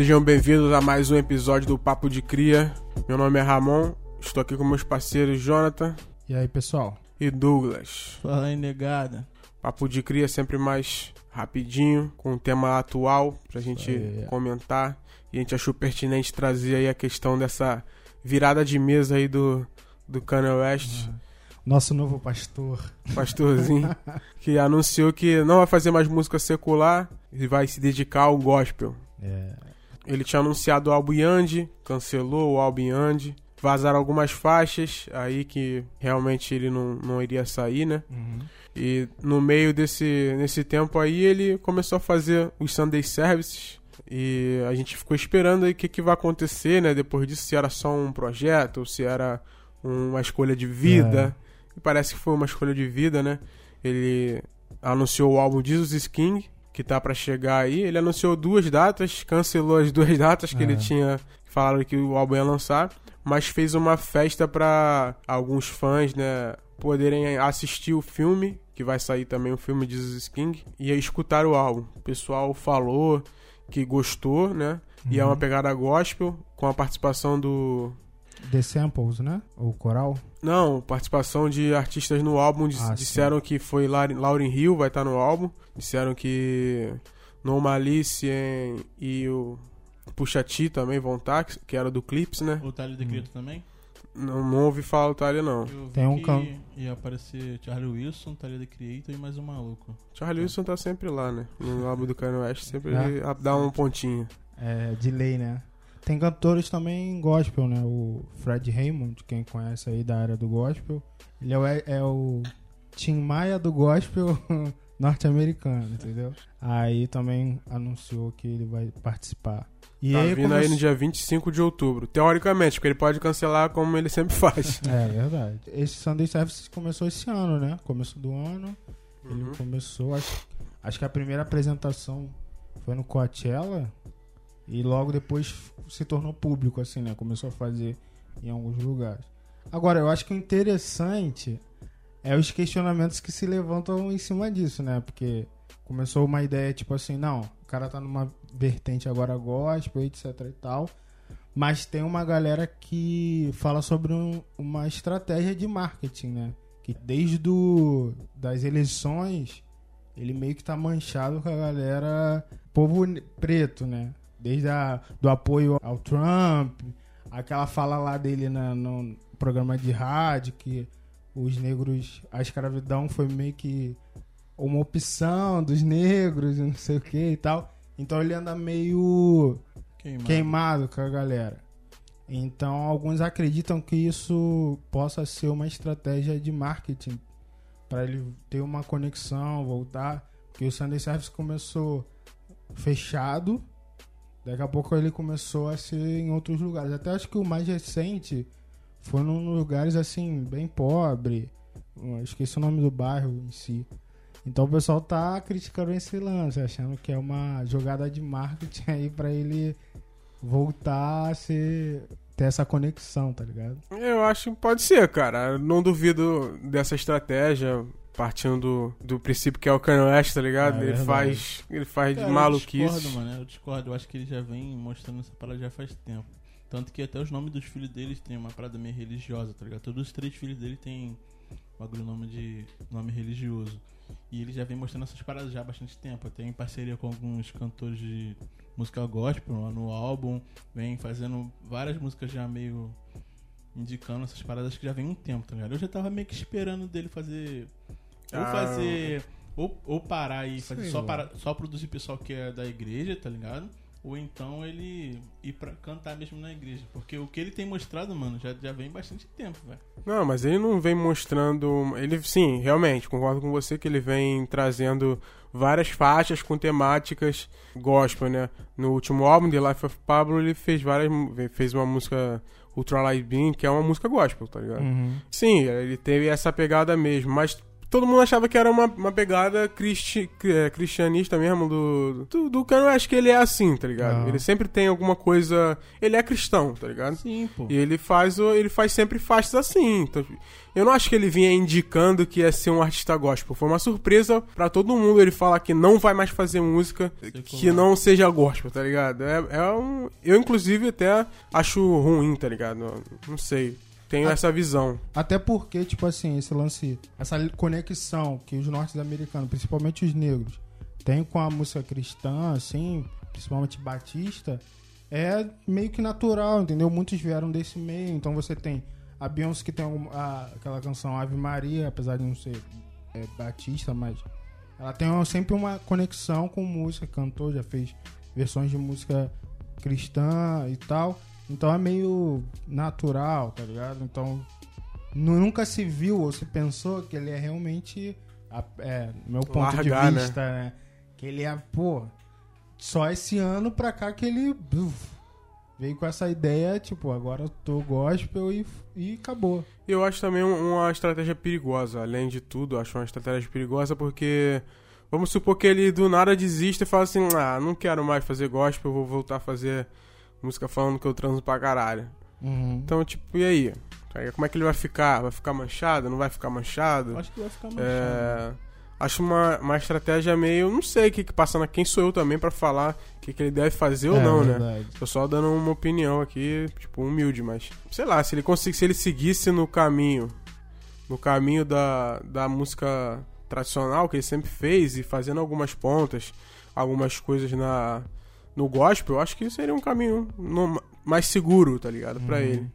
Sejam bem-vindos a mais um episódio do Papo de Cria. Meu nome é Ramon, estou aqui com meus parceiros Jonathan E aí, pessoal? e Douglas. Fala aí, negada. Papo de Cria sempre mais rapidinho, com um tema atual pra gente aí. comentar. E a gente achou pertinente trazer aí a questão dessa virada de mesa aí do, do Kanye West, Nosso novo pastor. pastorzinho, que anunciou que não vai fazer mais música secular e vai se dedicar ao gospel. É, Ele tinha anunciado o álbum Yandy, cancelou o álbum Yandy. Vazaram algumas faixas aí que realmente ele não, não iria sair, né? uhum. E no meio desse nesse tempo aí ele começou a fazer os Sunday Services. E a gente ficou esperando aí o que, que vai acontecer, né? Depois disso, se era só um projeto, ou se era uma escolha de vida. E parece que foi uma escolha de vida, né? Ele anunciou o álbum Jesus is King, que tá pra chegar aí. Ele anunciou duas datas, cancelou as duas datas que É. ele tinha falado que o álbum ia lançar, mas fez uma festa pra alguns fãs, né, poderem assistir o filme, que vai sair também o filme de Jesus King, e escutar o álbum. O pessoal falou que gostou, né? E é uma pegada gospel, com a participação do The Samples, né? O coral. não, participação de artistas no álbum. Ah, sim. disseram que foi Lauryn Hill vai estar no álbum. Disseram que No Malice e- e o Puxa T também vão estar, que- era do Clips, né? O Tyler The Creator também? Não, não ouvi falar do Tyler, não. Tem um cam- ia aparecer Charlie Wilson, Tyler The Creator e mais um maluco. Charlie Wilson tá sempre lá, né? No álbum do Kanye West, sempre É. ele dá um pontinho. É, de lei, né? Tem cantores também gospel, né? O Fred Raymond, quem conhece aí da área do gospel. Ele é o, é o Tim Maia do gospel norte-americano, entendeu? Aí também anunciou que ele vai participar. E tá aí vindo aí no dia 25 de outubro. Teoricamente, porque ele pode cancelar como ele sempre faz. É verdade. Esse Sunday Service começou esse ano, né? Começo do ano. Ele Uhum. começou, acho, acho que a primeira apresentação foi no Coachella e logo depois se tornou público, assim, né? Começou a fazer em alguns lugares. Agora, eu acho que o interessante é os questionamentos que se levantam em cima disso, né? Porque começou uma ideia tipo assim, não, o cara tá numa vertente agora gospel, etc e tal. Mas tem uma galera que fala sobre um- uma estratégia de marketing, né? Que desde do, das eleições ele meio que tá manchado com a galera povo preto, né? Desde a, do apoio ao Trump, aquela fala lá dele na, no programa de rádio que os negros, a escravidão foi meio que uma opção dos negros, não sei o que e tal. Então ele anda meio Queimado. queimado com a galera. Então, alguns acreditam que isso possa ser uma estratégia de marketing para ele ter uma conexão, voltar. Porque o Sunday Service começou fechado, daqui a pouco ele começou a ser em outros lugares. Até acho que o mais recente foi num lugares assim, bem pobre. Esqueci o nome do bairro em si. Então o pessoal tá criticando esse lance, achando que é uma jogada de marketing aí pra ele voltar a ser ter essa conexão, tá ligado? Eu acho que pode ser, cara. Eu Não duvido dessa estratégia, partindo do, do princípio que é o Kanye West, tá ligado? É ele verdade. faz, ele faz Cara, de Eu maluquice. discordo, mano. Eu discordo. Eu acho que ele já vem mostrando essa parada já faz tempo. Tanto que até os nomes dos filhos deles tem uma parada meio religiosa, tá ligado? Todos os três filhos dele tem bagulho nome de nome religioso. E ele já vem mostrando essas paradas já há bastante tempo. Até em parceria com alguns cantores de música gospel lá no álbum. Vem fazendo várias músicas já meio indicando essas paradas que já vem um tempo, tá ligado? Eu já tava meio que esperando dele fazer. Ou Ah. fazer. Ou, ou parar e fazer Sei só, para, só produzir pessoal que é da igreja, tá ligado? Ou então ele ir pra cantar mesmo na igreja. Porque o que ele tem mostrado, mano, já, já vem bastante tempo, velho. Não, mas ele não vem mostrando. Ele, sim, realmente, concordo com você que ele vem trazendo várias faixas com temáticas gospel, né? No último álbum, The Life of Pablo, ele fez várias. fez uma música Ultralight Beam, que é uma música gospel, tá ligado? Uhum. Sim, ele teve essa pegada mesmo, mas todo mundo achava que era uma, uma pegada cristi, é, cristianista mesmo do, do, do Kanye West, que ele é assim, tá ligado? Ah. Ele sempre tem alguma coisa... Ele é cristão, tá ligado? Sim, pô. E ele faz, o- ele faz sempre faixas assim. Então, eu não acho que ele vinha indicando que ia ser um artista gospel. Foi uma surpresa pra todo mundo ele falar que não vai mais fazer música que não seja gospel, tá ligado? É, é um, eu, inclusive, até acho ruim, tá ligado? Não sei. Tenho Ah. essa visão. Até porque, tipo assim, esse lance, essa conexão que os norte-americanos, principalmente os negros, têm com a música cristã, assim, principalmente batista, é meio que natural, entendeu? Muitos vieram desse meio, então você tem a Beyoncé que tem a- aquela canção Ave Maria, apesar de não ser é, batista, mas ela tem sempre uma conexão com música, cantou, já fez versões de música cristã e tal. Então é meio natural, tá ligado? Então nu- nunca se viu ou se pensou que ele é realmente, a- é, meu ponto Largar, de né? vista, né? Que ele é, pô, só esse ano pra cá que ele buf, veio com essa ideia, tipo, agora eu tô gospel e, e acabou. Eu acho também um- uma estratégia perigosa, além de tudo, acho uma estratégia perigosa porque vamos supor que ele do nada desista e fala assim: "Ah, não quero mais fazer gospel, eu vou voltar a fazer música falando que eu transo pra caralho". Uhum. Então, tipo, e aí? Como é que ele vai ficar? Vai ficar manchado? Não vai ficar manchado? Acho que vai ficar manchado. É, acho uma, uma estratégia meio. Não sei o que, que passa na. Quem sou eu também pra falar o que, que ele deve fazer ou É, não, né? verdade. Tô só dando uma opinião aqui, tipo, humilde, mas. Sei lá, se ele conseguisse, se ele seguisse no caminho. No caminho da, da música tradicional que ele sempre fez e fazendo algumas pontas, algumas coisas na. No gospel, eu acho que seria um caminho no- mais seguro, tá ligado? Pra Uhum. ele.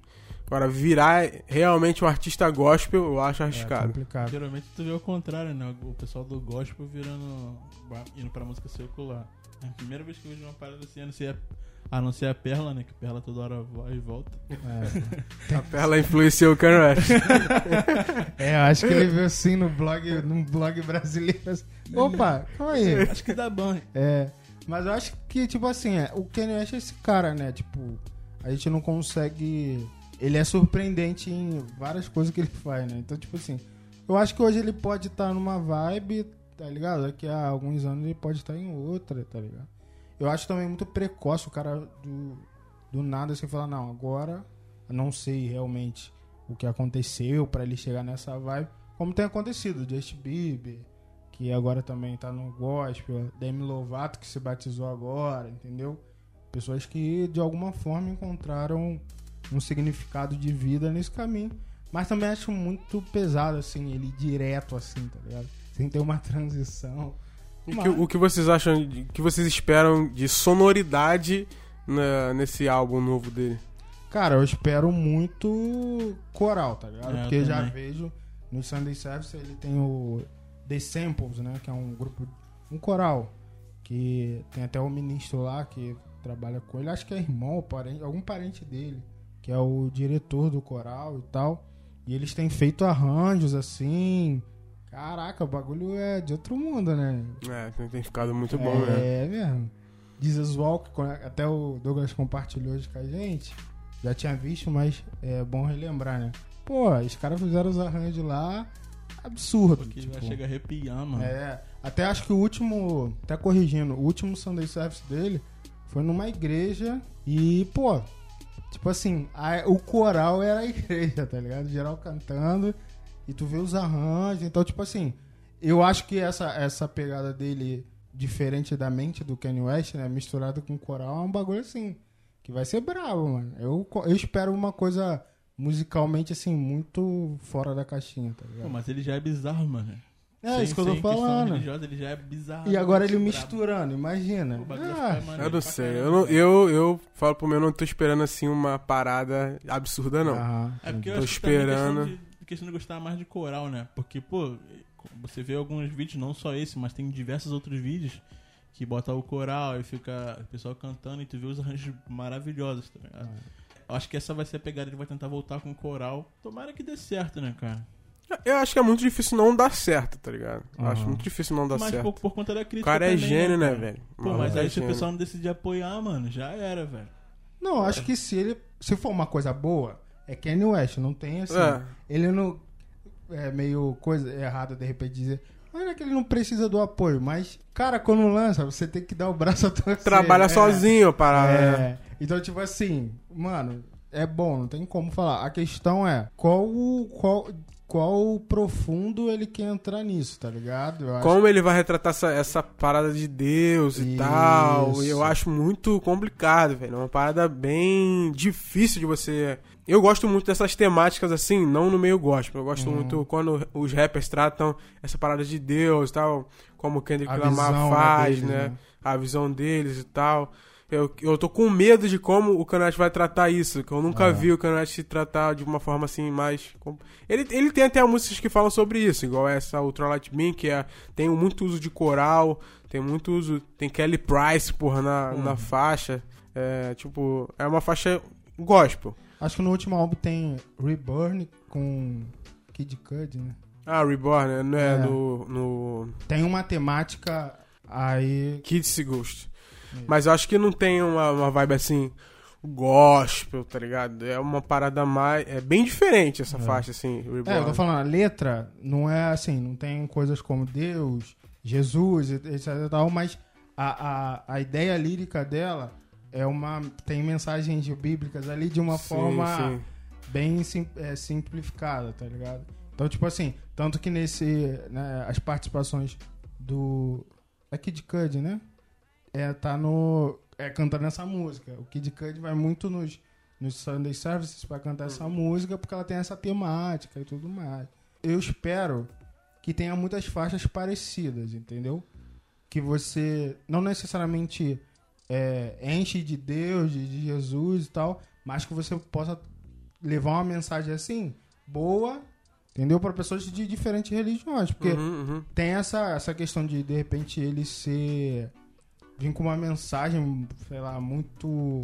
Agora, virar realmente um artista gospel, eu acho É arriscado. complicado. Geralmente tu vê o contrário, né? O pessoal do gospel virando. indo pra música circular. É a primeira vez que eu vejo uma parada assim, a não ser a, a, não ser a Perla, né? Que Perla toda hora vai e volta. É. A Perla influenciou o Kanye West. É, eu acho que ele viu assim no blog, num blog brasileiro. assim, Opa, calma aí. Acho que dá banho. É, mas eu acho que, tipo assim, é, o Kanye West é esse cara, né? Tipo, a gente não consegue. Ele é surpreendente em várias coisas que ele faz, né? Então, tipo assim, eu acho que hoje ele pode estar numa vibe, tá ligado? Daqui a alguns anos ele pode estar em outra, tá ligado? Eu acho também muito precoce o cara do, do nada assim falar, não, agora eu não sei realmente o que aconteceu pra ele chegar nessa vibe, como tem acontecido, Justin Bieber, que agora também tá no gospel, Demi Lovato que se batizou agora, entendeu? Pessoas que de alguma forma encontraram um significado de vida nesse caminho. Mas também acho muito pesado, assim, ele direto assim, tá ligado? Sem ter uma transição. E Mas- que- o que vocês acham, o que vocês esperam de sonoridade na- nesse álbum novo dele? Cara, eu espero muito coral, tá ligado? É, Porque eu já vejo no Sunday Service ele tem o The Samples, né? Que é um grupo, um coral. Que tem até o ministro lá que trabalha com ele. Acho que é irmão, parente, algum parente dele. Que é o diretor do coral e tal. E eles têm feito arranjos assim. Caraca, o bagulho é de outro mundo, né? É, tem, tem ficado muito bom, né? É mesmo. Jesus Walk, quando- até o Douglas compartilhou hoje com a gente. Já tinha visto, mas é bom relembrar, né? Pô, os caras fizeram os arranjos lá absurdo. Porque tipo. vai chegar a arrepiar, mano. É, até acho que o último, até corrigindo, o último Sunday Service dele foi numa igreja e, pô, tipo assim, a- o coral era a igreja, tá ligado? Geral cantando e tu vê os arranjos, então, tipo assim, eu acho que essa, essa pegada dele, diferente da mente do Kanye West, né, misturado com coral, é um bagulho assim, que vai ser bravo, mano. Eu, eu espero uma coisa musicalmente, assim, muito fora da caixinha, tá Pô, ligado? mas ele já é bizarro, mano. É Sem- isso que eu tô falando. ele já é bizarro. E agora ele misturando, imagina. Ah, maneiro Eu não sei, eu, não- eu, eu falo pro meu, eu não tô esperando assim uma parada absurda, não. aham, É porque eu Tô que é esperando. questão de, questão de gostar mais de coral, né? Porque, pô, você vê alguns vídeos, não só esse, mas tem diversos outros vídeos que bota o coral e fica o pessoal cantando e tu vê os arranjos maravilhosos, tá ligado? Eu acho que essa vai ser a pegada, ele vai tentar voltar com o coral. Tomara que dê certo, né, cara? Eu acho que é muito difícil não dar certo, tá ligado? Eu acho muito difícil não dar mas certo. por, por conta da O crítica cara é também, gênio, né, cara? velho? Pô, mas é aí se o pessoal não decidir apoiar, mano, já era, velho. Não, acho que se ele. Se for uma coisa boa, é Kanye West, não tem assim. É. Ele não. é, meio coisa errada de repente dizer. Mas não é que ele não precisa do apoio, mas, cara, quando lança, você tem que dar o braço a torcer. Trabalha é. sozinho, para. É. Então, tipo assim, mano, é bom, não tem como falar. A questão é qual o. Qual, qual profundo ele quer entrar nisso, tá ligado? Eu acho Como ele vai retratar essa, essa parada de Deus e Isso. tal. E eu acho muito complicado, velho. É uma parada bem difícil de você. Eu gosto muito dessas temáticas assim, não no meio gospel. Eu gosto Uhum. muito quando os rappers tratam essa parada de Deus e tal. Como o Kendrick Lamar faz, né, deles, né? né? A visão deles e tal. Eu, eu tô com medo de como o Kanate vai tratar isso, que eu nunca É. vi o Kanate se tratar de uma forma assim mais. Ele, ele tem até músicas que falam sobre isso, igual essa Ultralight Beam, que é, tem muito uso de coral, tem muito uso. Tem Kelly Price, porra, na, Uhum. na faixa. É, tipo, é uma faixa gospel. Acho que no último álbum tem Reborn com Kid Cudi, né? Ah, Reborn, né? É, É. no, no Tem uma temática aí. Kids Ghost. Mas eu acho que não tem uma, uma vibe assim, gospel, tá ligado? É uma parada mais. É bem diferente essa É. faixa, assim, Reborn. É, eu tô falando, a letra não é assim, não tem coisas como Deus, Jesus, etc e tal, mas a, a, a ideia lírica dela é uma. tem mensagens bíblicas ali de uma Sim, forma sim. bem sim- é, simplificada, tá ligado? Então, tipo assim, tanto que nesse. né, as participações do. É Kid Cudi, né? É, tá no. É cantando essa música. O Kid Cudi vai muito nos, nos Sunday Services pra cantar essa música porque ela tem essa temática e tudo mais. Eu espero que tenha muitas faixas parecidas, entendeu? Que você não necessariamente é, enche de Deus, de, de Jesus e tal, mas que você possa levar uma mensagem assim, boa, entendeu? Para pessoas de diferentes religiões. Porque Uhum, uhum. tem essa, essa questão de, de repente, ele ser. Vir com uma mensagem, sei lá, muito.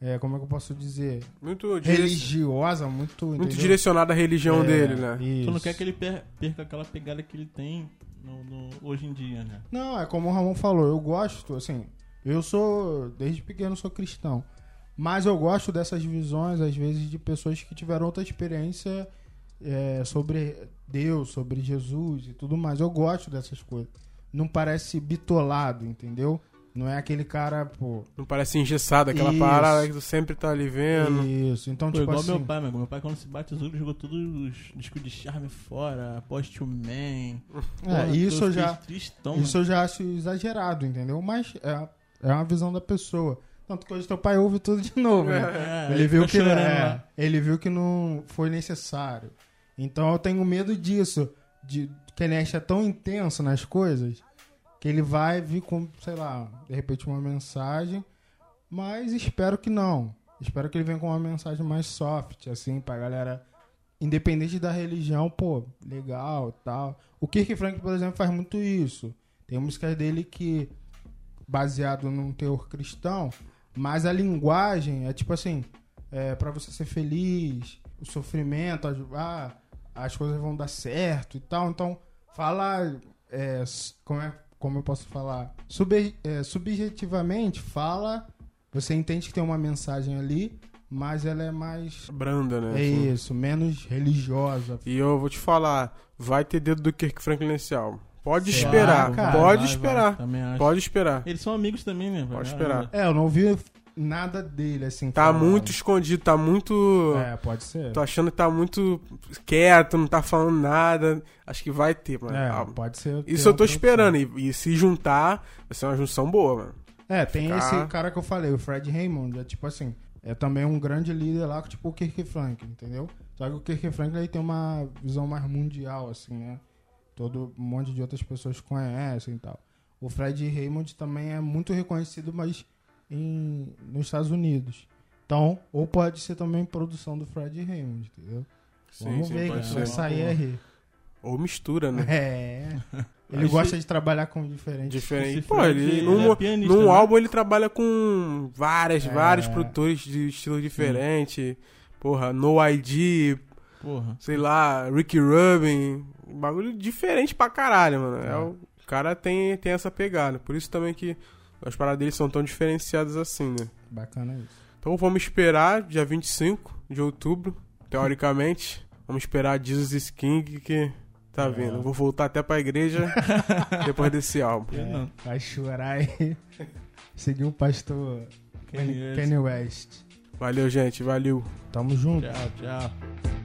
é, como é que eu posso dizer? Muito, direc- Religiosa, muito. muito entendeu? direcionada à religião É, dele, né? Isso. Tu não quer que ele per- perca aquela pegada que ele tem no, no- hoje em dia, né? Não, é como o Ramon falou, eu gosto, assim, eu sou, desde pequeno sou cristão, mas eu gosto dessas visões, às vezes, de pessoas que tiveram outra experiência é, sobre Deus, sobre Jesus e tudo mais. Eu gosto dessas coisas. Não parece bitolado, entendeu? Não é aquele cara, pô. Não parece engessado, aquela Isso. parada que tu sempre tá ali vendo. Isso. Então, Pô, tipo igual assim. meu pai, meu, meu pai quando se batizou, ele jogou todos os discos de charme fora, Post to Man. É, isso eu já. Tristão, Isso eu já acho exagerado, entendeu? Mas é, é uma visão da pessoa. Tanto que hoje teu pai ouve tudo de novo, né? É, ele, viu que é, lá. ele viu que não foi necessário. Então eu tenho medo disso, de que ele acha tão intenso nas coisas que ele vai vir com, sei lá, de repente uma mensagem, mas espero que não. Espero que ele venha com uma mensagem mais soft, assim, pra galera independente da religião, pô, legal, tal. O Kirk Frank, por exemplo, faz muito isso. Tem músicas dele que baseado num teor cristão, mas a linguagem é tipo assim, é para você ser feliz, o sofrimento, ah, as coisas vão dar certo e tal. Então, fala é, como é como eu posso falar? Sub, é, subjetivamente, fala, você entende que tem uma mensagem ali, mas ela é mais Branda, né? é assim. isso, menos religiosa. E eu vou te falar, vai ter dedo do Kirk Franklin nesse álbum. Pode Vai, esperar, cara. pode Vai, esperar, vai, também acho. pode esperar. Eles são amigos também, né? Pode esperar. É, eu não ouvi nada dele, assim. Tá falando. muito escondido, tá muito. É, pode ser. Tô achando que tá muito quieto, não tá falando nada. Acho que vai ter, mano. É, álbum. pode ser. Isso eu tô esperando. E, e se juntar, vai ser uma junção boa, mano. É, tem Ficar- esse cara que eu falei, o Fred Raymond, é tipo assim, é também um grande líder lá, tipo o Kirk Franklin, entendeu? Só que o Kirk Franklin ele tem uma visão mais mundial, assim, né? Todo um monte de outras pessoas conhecem e tal. O Fred Raymond também é muito reconhecido, mas em, nos Estados Unidos. Então, ou pode ser também produção do Fred Raymond, entendeu? Vamos ver pode que ser. vai sair aí. Ou mistura, né? É. Ele Acho gosta de trabalhar com diferentes. Diferente. Pô, ele, ele num, é pianista, num né? álbum ele trabalha com várias, É. vários produtores de estilo diferente. Porra, No ID, Porra. sei lá, Ricky Rubin. Um bagulho diferente pra caralho, mano. É. É. o cara tem, tem essa pegada. Por isso também que as paradas dele são tão diferenciadas assim, né? Bacana isso. Então vamos esperar, dia 25 de outubro, teoricamente. Vamos esperar Jesus is King que tá É. vindo. Vou voltar até pra igreja depois desse álbum. Não. Vai chorar e seguir o pastor. Kanye West. Valeu, gente. Valeu. Tamo junto. Tchau, tchau.